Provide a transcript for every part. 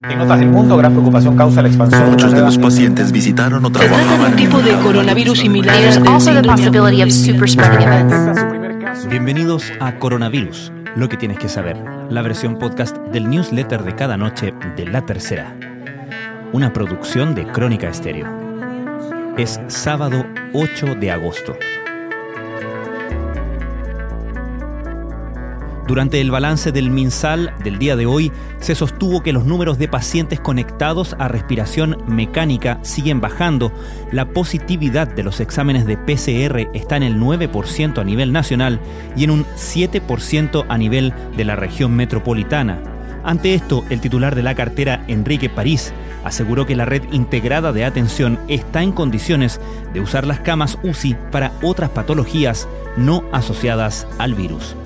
En otras del mundo, gran preocupación causa la expansión. Muchos de los pacientes visitaron o Se trata de trabajaban un tipo de coronavirus similar events. Bienvenidos a Coronavirus, lo que tienes que saber, la versión podcast del newsletter de cada noche de La Tercera, una producción de Crónica Estéreo. Es sábado 8 de agosto. Durante el balance del MinSal del día de hoy, se sostuvo que los números de pacientes conectados a respiración mecánica siguen bajando, la positividad de los exámenes de PCR está en el 9% a nivel nacional y en un 7% a nivel de la región metropolitana. Ante esto, el titular de la cartera, Enrique París, aseguró que la red integrada de atención está en condiciones de usar las camas UCI para otras patologías no asociadas al virus.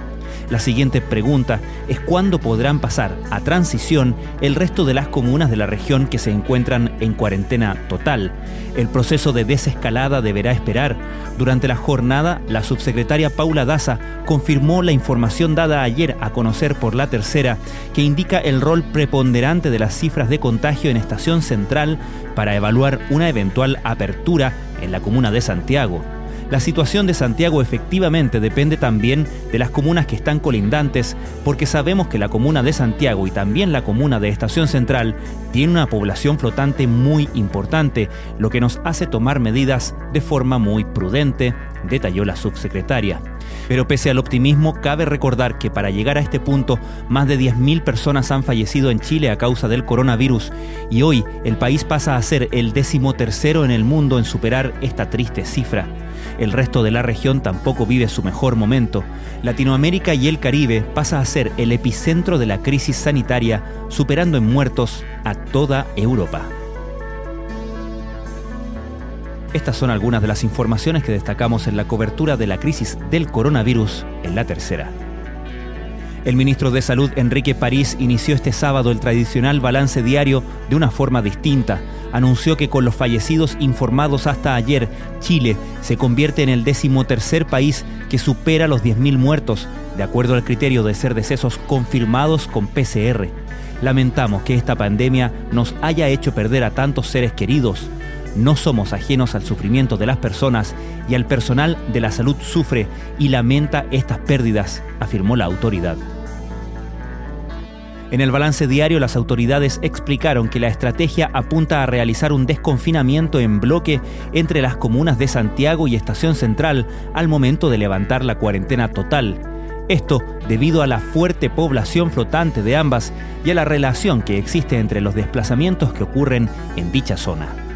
La siguiente pregunta es cuándo podrán pasar a transición el resto de las comunas de la región que se encuentran en cuarentena total. El proceso de desescalada deberá esperar. Durante la jornada, la subsecretaria Paula Daza confirmó la información dada ayer a conocer por la tercera, que indica el rol preponderante de las cifras de contagio en Estación Central para evaluar una eventual apertura en la comuna de Santiago. La situación de Santiago efectivamente depende también de las comunas que están colindantes, porque sabemos que la comuna de Santiago y también la comuna de Estación Central tiene una población flotante muy importante, lo que nos hace tomar medidas de forma muy prudente, detalló la subsecretaria. Pero pese al optimismo, cabe recordar que para llegar a este punto, más de 10.000 personas han fallecido en Chile a causa del coronavirus y hoy el país pasa a ser el decimotercero en el mundo en superar esta triste cifra. El resto de la región tampoco vive su mejor momento. Latinoamérica y el Caribe pasa a ser el epicentro de la crisis sanitaria, superando en muertos a toda Europa. Estas son algunas de las informaciones que destacamos en la cobertura de la crisis del coronavirus en la tercera. El ministro de Salud, Enrique París, inició este sábado el tradicional balance diario de una forma distinta. Anunció que con los fallecidos informados hasta ayer, Chile se convierte en el decimotercer país que supera los 10.000 muertos, de acuerdo al criterio de ser decesos confirmados con PCR. Lamentamos que esta pandemia nos haya hecho perder a tantos seres queridos. No somos ajenos al sufrimiento de las personas y al personal de la salud sufre y lamenta estas pérdidas, afirmó la autoridad. En el balance diario, las autoridades explicaron que la estrategia apunta a realizar un desconfinamiento en bloque entre las comunas de Santiago y Estación Central al momento de levantar la cuarentena total. Esto debido a la fuerte población flotante de ambas y a la relación que existe entre los desplazamientos que ocurren en dicha zona.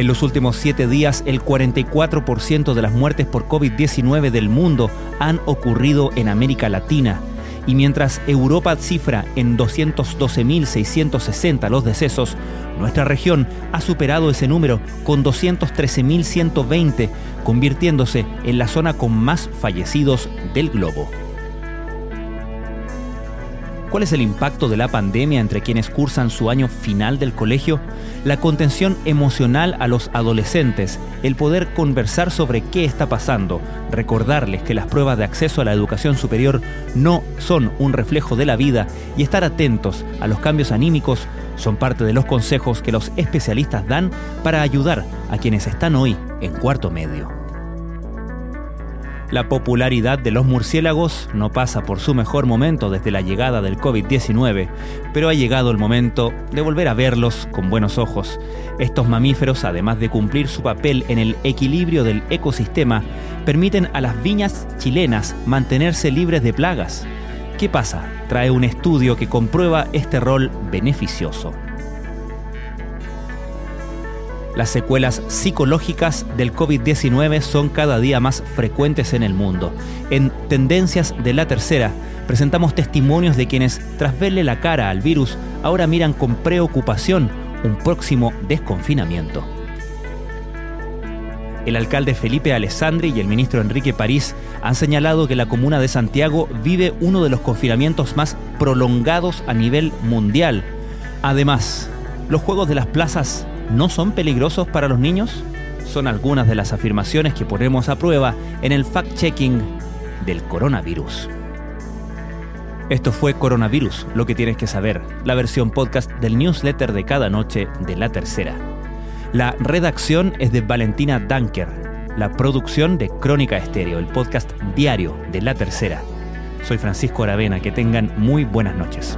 En los últimos siete días, el 44% de las muertes por COVID-19 del mundo han ocurrido en América Latina. Y mientras Europa cifra en 212.660 los decesos, nuestra región ha superado ese número con 213.120, convirtiéndose en la zona con más fallecidos del globo. ¿Cuál es el impacto de la pandemia entre quienes cursan su año final del colegio? La contención emocional a los adolescentes, el poder conversar sobre qué está pasando, recordarles que las pruebas de acceso a la educación superior no son un reflejo de la vida y estar atentos a los cambios anímicos son parte de los consejos que los especialistas dan para ayudar a quienes están hoy en cuarto medio. La popularidad de los murciélagos no pasa por su mejor momento desde la llegada del COVID-19, pero ha llegado el momento de volver a verlos con buenos ojos. Estos mamíferos, además de cumplir su papel en el equilibrio del ecosistema, permiten a las viñas chilenas mantenerse libres de plagas. ¿Qué pasa? Trae un estudio que comprueba este rol beneficioso. Las secuelas psicológicas del COVID-19 son cada día más frecuentes en el mundo. En Tendencias de la Tercera presentamos testimonios de quienes, tras verle la cara al virus, ahora miran con preocupación un próximo desconfinamiento. El alcalde Felipe Alessandri y el ministro Enrique París han señalado que la comuna de Santiago vive uno de los confinamientos más prolongados a nivel mundial. Además, los juegos de las plazas no son peligrosos para los niños? Son algunas de las afirmaciones que ponemos a prueba en el fact-checking del coronavirus. Esto fue Coronavirus, lo que tienes que saber, la versión podcast del newsletter de cada noche de La Tercera. La redacción es de Valentina Danker, la producción de Crónica Estéreo, el podcast diario de La Tercera. Soy Francisco Aravena, que tengan muy buenas noches.